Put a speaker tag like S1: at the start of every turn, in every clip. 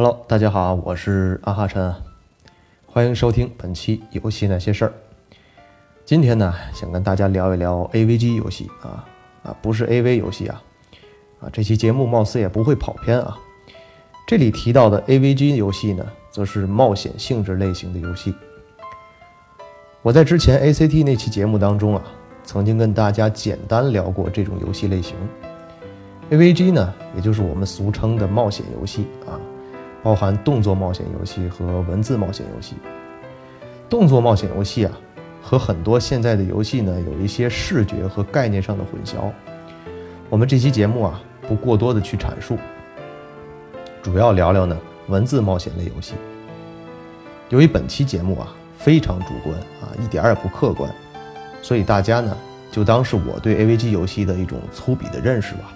S1: Hello，大家好，我是阿哈琛，欢迎收听本期游戏那些事儿。今天呢，想跟大家聊一聊 AVG 游戏啊啊，不是 AV 游戏啊啊，这期节目貌似也不会跑偏啊。这里提到的 AVG 游戏呢，则是冒险性质类型的游戏。我在之前 ACT 那期节目当中啊，曾经跟大家简单聊过这种游戏类型。AVG 呢，也就是我们俗称的冒险游戏啊，包含动作冒险游戏和文字冒险游戏。动作冒险游戏啊，和很多现在的游戏呢，有一些视觉和概念上的混淆。我们这期节目啊，不过多的去阐述，主要聊聊呢文字冒险类游戏。由于本期节目啊非常主观啊，一点也不客观，所以大家呢就当是我对 AVG 游戏的一种粗鄙的认识吧。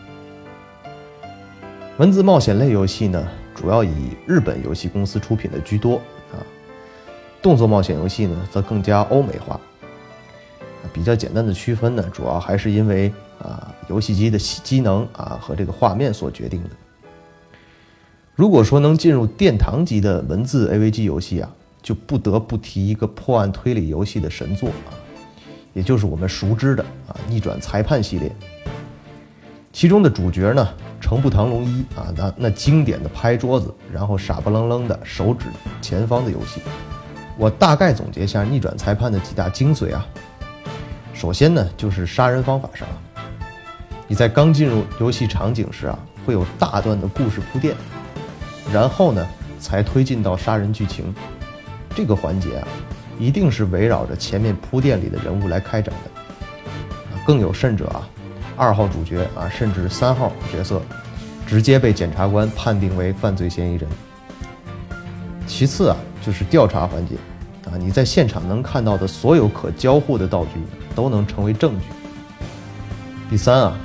S1: 文字冒险类游戏呢，主要以日本游戏公司出品的居多啊。动作冒险游戏呢，则更加欧美化。比较简单的区分呢，主要还是因为啊游戏机的机能啊和这个画面所决定的。如果说能进入殿堂级的文字 AVG 游戏啊，就不得不提一个破案推理游戏的神作啊，也就是我们熟知的啊逆转裁判系列。其中的主角呢？程步堂龙一啊，那那经典的拍桌子，然后傻不愣愣的手指前方的游戏，我大概总结一下逆转裁判的几大精髓啊。首先呢，就是杀人方法上，你在刚进入游戏场景时啊，会有大段的故事铺垫，然后呢，才推进到杀人剧情。这个环节啊，一定是围绕着前面铺垫里的人物来开展的。更有甚者啊。二号主角啊，甚至三号角色，直接被检察官判定为犯罪嫌疑人。其次啊，就是调查环节，啊，你在现场能看到的所有可交互的道具都能成为证据。第三啊，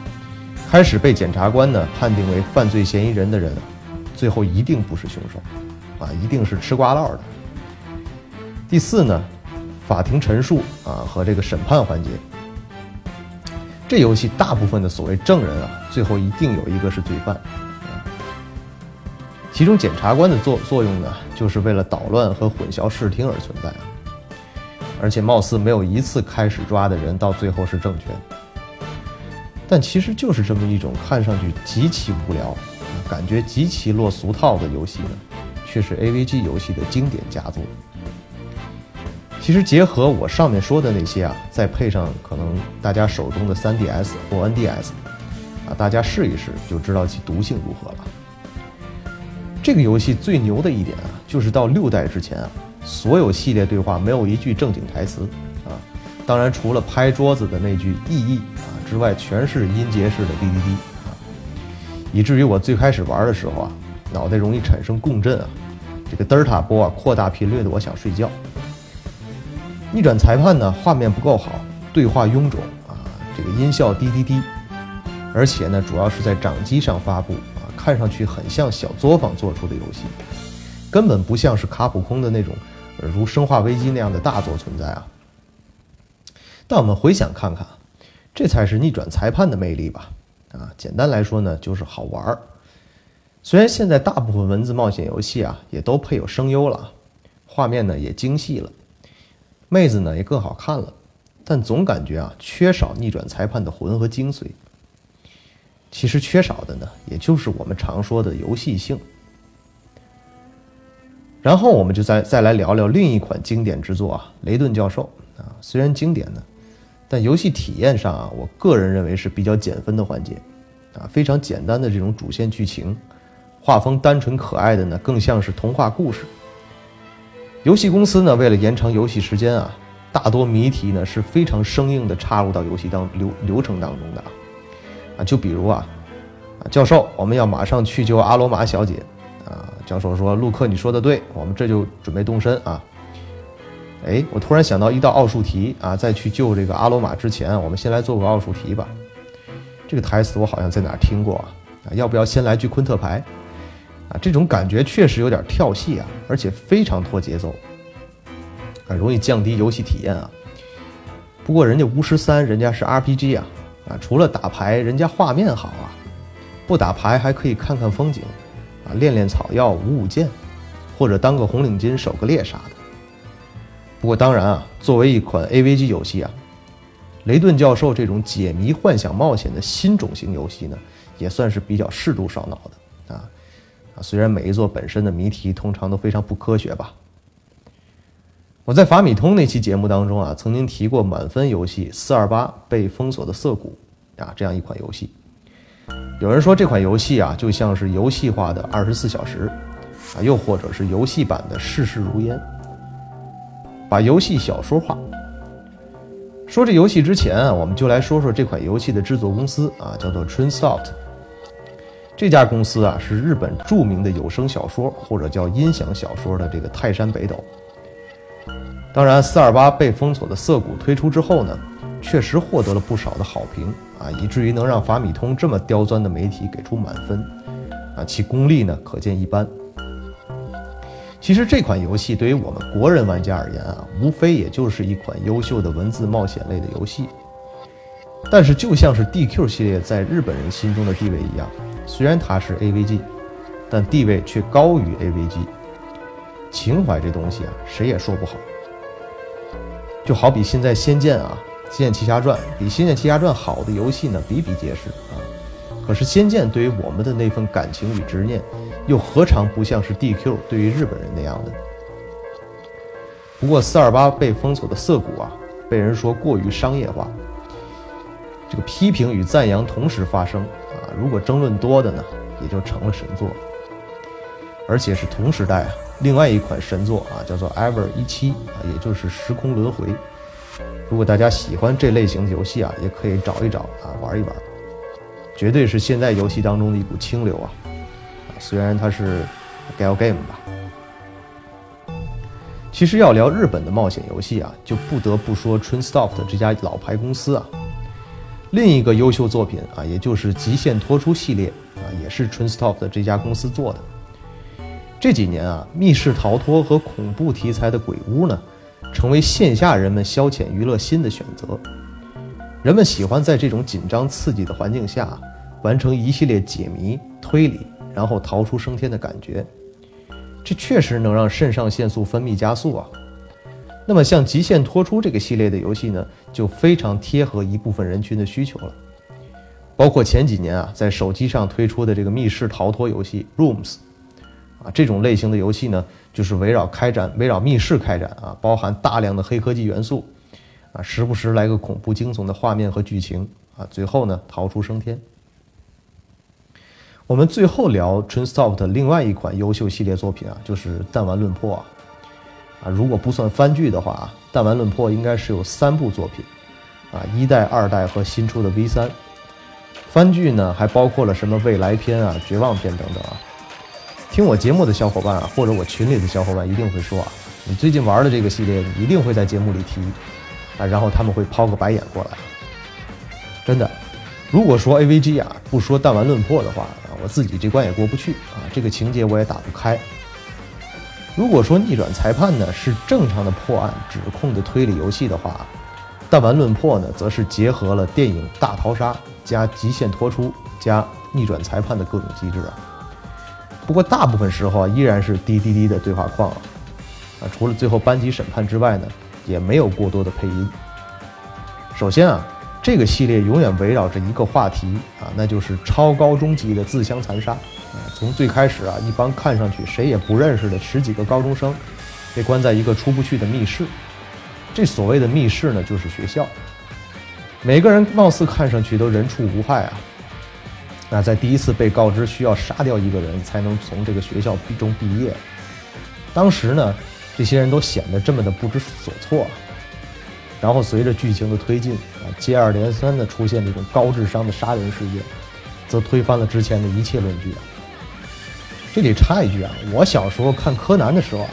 S1: 开始被检察官呢判定为犯罪嫌疑人的人，最后一定不是凶手，啊，一定是吃瓜唠的。第四呢，法庭陈述啊和这个审判环节。这游戏大部分的所谓证人啊，最后一定有一个是罪犯。其中检察官的作作用呢，就是为了捣乱和混淆视听而存在。而且貌似没有一次开始抓的人到最后是正确的。但其实就是这么一种看上去极其无聊、感觉极其落俗套的游戏呢，却是 AVG 游戏的经典佳作。其实结合我上面说的那些啊，再配上可能大家手中的 3DS 或 NDS，啊，大家试一试就知道其毒性如何了。这个游戏最牛的一点啊，就是到六代之前啊，所有系列对话没有一句正经台词啊，当然除了拍桌子的那句意义啊之外，全是音节式的滴滴滴啊，以至于我最开始玩的时候啊，脑袋容易产生共振啊，这个德尔塔波啊扩大频率的，我想睡觉。逆转裁判呢，画面不够好，对话臃肿啊，这个音效滴滴滴，而且呢，主要是在掌机上发布啊，看上去很像小作坊做出的游戏，根本不像是卡普空的那种如《生化危机》那样的大作存在啊。但我们回想看看，这才是逆转裁判的魅力吧？啊，简单来说呢，就是好玩儿。虽然现在大部分文字冒险游戏啊，也都配有声优了，画面呢也精细了。妹子呢也更好看了，但总感觉啊缺少逆转裁判的魂和精髓。其实缺少的呢，也就是我们常说的游戏性。然后我们就再再来聊聊另一款经典之作啊，《雷顿教授》啊，虽然经典呢，但游戏体验上啊，我个人认为是比较减分的环节啊，非常简单的这种主线剧情，画风单纯可爱的呢，更像是童话故事。游戏公司呢，为了延长游戏时间啊，大多谜题呢是非常生硬的插入到游戏当流流程当中的啊，啊，就比如啊，啊，教授，我们要马上去救阿罗马小姐啊。教授说：“陆克，你说的对，我们这就准备动身啊。”哎，我突然想到一道奥数题啊，在去救这个阿罗马之前，我们先来做个奥数题吧。这个台词我好像在哪儿听过啊？啊，要不要先来句昆特牌？这种感觉确实有点跳戏啊，而且非常拖节奏，啊，容易降低游戏体验啊。不过人家巫师三人家是 RPG 啊，啊，除了打牌，人家画面好啊，不打牌还可以看看风景，啊，练练草药、舞舞剑，或者当个红领巾、狩个猎啥的。不过当然啊，作为一款 AVG 游戏啊，雷顿教授这种解谜、幻想、冒险的新种型游戏呢，也算是比较适度烧脑的虽然每一座本身的谜题通常都非常不科学吧。我在法米通那期节目当中啊，曾经提过满分游戏《四二八被封锁的涩谷》啊，这样一款游戏。有人说这款游戏啊，就像是游戏化的《二十四小时》啊，又或者是游戏版的《世事如烟》。把游戏小说化。说这游戏之前啊，我们就来说说这款游戏的制作公司啊，叫做 Trinsoft。这家公司啊，是日本著名的有声小说或者叫音响小说的这个泰山北斗。当然，四二八被封锁的涩谷推出之后呢，确实获得了不少的好评啊，以至于能让法米通这么刁钻的媒体给出满分啊，其功力呢可见一斑。其实这款游戏对于我们国人玩家而言啊，无非也就是一款优秀的文字冒险类的游戏。但是就像是 DQ 系列在日本人心中的地位一样，虽然它是 AVG，但地位却高于 AVG。情怀这东西啊，谁也说不好。就好比现在《仙剑》啊，《仙剑奇侠传》比《仙剑奇侠传》好的游戏呢比比皆是啊。可是《仙剑》对于我们的那份感情与执念。又何尝不像是 DQ 对于日本人那样的？不过四二八被封锁的涩谷啊，被人说过于商业化。这个批评与赞扬同时发生啊，如果争论多的呢，也就成了神作。而且是同时代啊，另外一款神作啊，叫做 Ever 一七啊，也就是时空轮回。如果大家喜欢这类型的游戏啊，也可以找一找啊，玩一玩，绝对是现在游戏当中的一股清流啊。虽然它是 Gal Game 吧，其实要聊日本的冒险游戏啊，就不得不说 TrainSoft 这家老牌公司啊。另一个优秀作品啊，也就是《极限脱出》系列啊，也是 Trinstop 的这家公司做的。这几年啊，密室逃脱和恐怖题材的鬼屋呢，成为线下人们消遣娱乐新的选择。人们喜欢在这种紧张刺激的环境下，完成一系列解谜推理。然后逃出升天的感觉，这确实能让肾上腺素分泌加速啊。那么像《极限脱出》这个系列的游戏呢，就非常贴合一部分人群的需求了。包括前几年啊，在手机上推出的这个密室逃脱游戏《Rooms》，啊，这种类型的游戏呢，就是围绕开展、围绕密室开展啊，包含大量的黑科技元素，啊，时不时来个恐怖惊悚的画面和剧情啊，最后呢，逃出升天。我们最后聊 TrainSoft 另外一款优秀系列作品啊，就是《弹丸论破》啊。如果不算番剧的话啊，《弹丸论破》应该是有三部作品，啊，一代、二代和新出的 V 三。番剧呢，还包括了什么未来篇啊、绝望篇等等啊。听我节目的小伙伴啊，或者我群里的小伙伴一定会说啊，你最近玩的这个系列，你一定会在节目里提啊，然后他们会抛个白眼过来。真的，如果说 AVG 啊，不说《弹丸论破》的话啊。我自己这关也过不去啊，这个情节我也打不开。如果说逆转裁判呢是正常的破案指控的推理游戏的话，弹丸论破呢则是结合了电影大逃杀加极限脱出加逆转裁判的各种机制啊。不过大部分时候啊依然是滴滴滴的对话框啊，啊除了最后班级审判之外呢，也没有过多的配音。首先啊。这个系列永远围绕着一个话题啊，那就是超高中级的自相残杀。从最开始啊，一帮看上去谁也不认识的十几个高中生，被关在一个出不去的密室。这所谓的密室呢，就是学校。每个人貌似看上去都人畜无害啊。那在第一次被告知需要杀掉一个人才能从这个学校毕中毕业，当时呢，这些人都显得这么的不知所措。然后随着剧情的推进啊，接二连三的出现这种高智商的杀人事件，则推翻了之前的一切论据。这里插一句啊，我小时候看柯南的时候啊，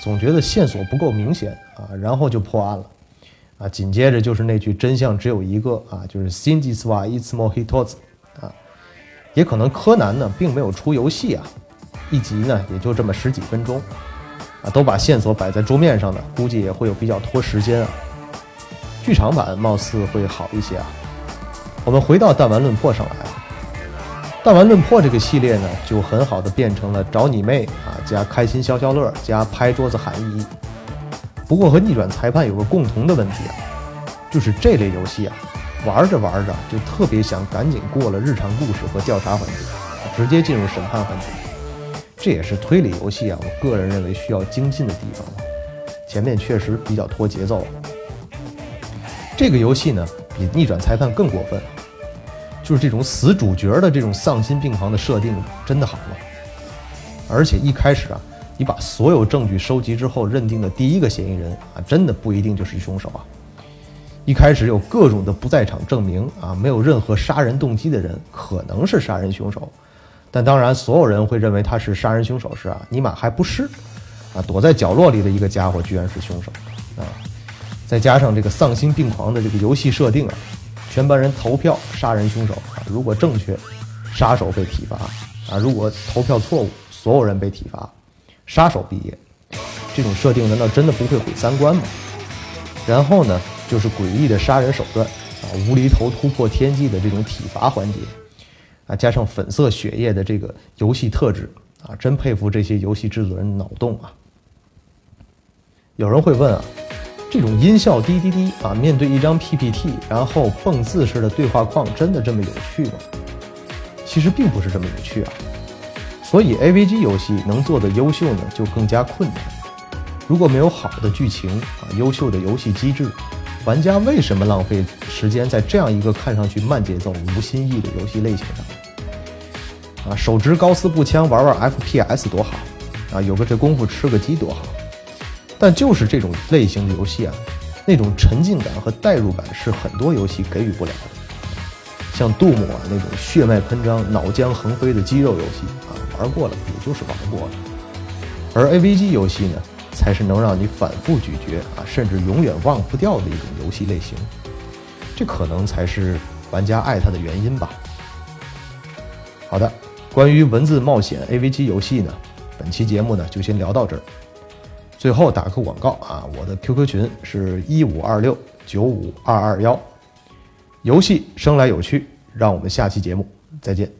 S1: 总觉得线索不够明显啊，然后就破案了啊，紧接着就是那句真相只有一个啊，就是 “Shinji wa itsumo hitozu” 啊，也可能柯南呢并没有出游戏啊，一集呢也就这么十几分钟啊，都把线索摆在桌面上的，估计也会有比较拖时间啊。剧场版貌似会好一些啊。我们回到弹丸论破上来，弹丸论破这个系列呢，就很好的变成了找你妹啊，加开心消消乐，加拍桌子喊一。不过和逆转裁判有个共同的问题啊，就是这类游戏啊，玩着玩着就特别想赶紧过了日常故事和调查环节，直接进入审判环节。这也是推理游戏啊，我个人认为需要精进的地方前面确实比较拖节奏。这个游戏呢，比逆转裁判更过分。就是这种死主角的这种丧心病狂的设定，真的好吗？而且一开始啊，你把所有证据收集之后，认定的第一个嫌疑人啊，真的不一定就是凶手啊。一开始有各种的不在场证明啊，没有任何杀人动机的人可能是杀人凶手，但当然所有人会认为他是杀人凶手时啊，尼玛还不是啊，躲在角落里的一个家伙居然是凶手啊！再加上这个丧心病狂的这个游戏设定啊。全班人投票杀人凶手啊！如果正确，杀手被体罚啊！如果投票错误，所有人被体罚，杀手毕业。这种设定难道真的不会毁三观吗？然后呢，就是诡异的杀人手段啊，无厘头突破天际的这种体罚环节啊，加上粉色血液的这个游戏特质啊，真佩服这些游戏制作人脑洞啊！有人会问啊？这种音效滴滴滴啊，面对一张 PPT，然后蹦字式的对话框，真的这么有趣吗？其实并不是这么有趣啊。所以 AVG 游戏能做的优秀呢，就更加困难。如果没有好的剧情啊，优秀的游戏机制，玩家为什么浪费时间在这样一个看上去慢节奏、无新意的游戏类型上？啊，手持高斯步枪玩玩 FPS 多好啊，有个这功夫吃个鸡多好。但就是这种类型的游戏啊，那种沉浸感和代入感是很多游戏给予不了的。像杜姆啊那种血脉喷张、脑浆横飞的肌肉游戏啊，玩过了也就是玩过了。而 AVG 游戏呢，才是能让你反复咀嚼啊，甚至永远忘不掉的一种游戏类型。这可能才是玩家爱它的原因吧。好的，关于文字冒险 AVG 游戏呢，本期节目呢就先聊到这儿。最后打个广告啊，我的 QQ 群是一五二六九五二二幺，游戏生来有趣，让我们下期节目再见。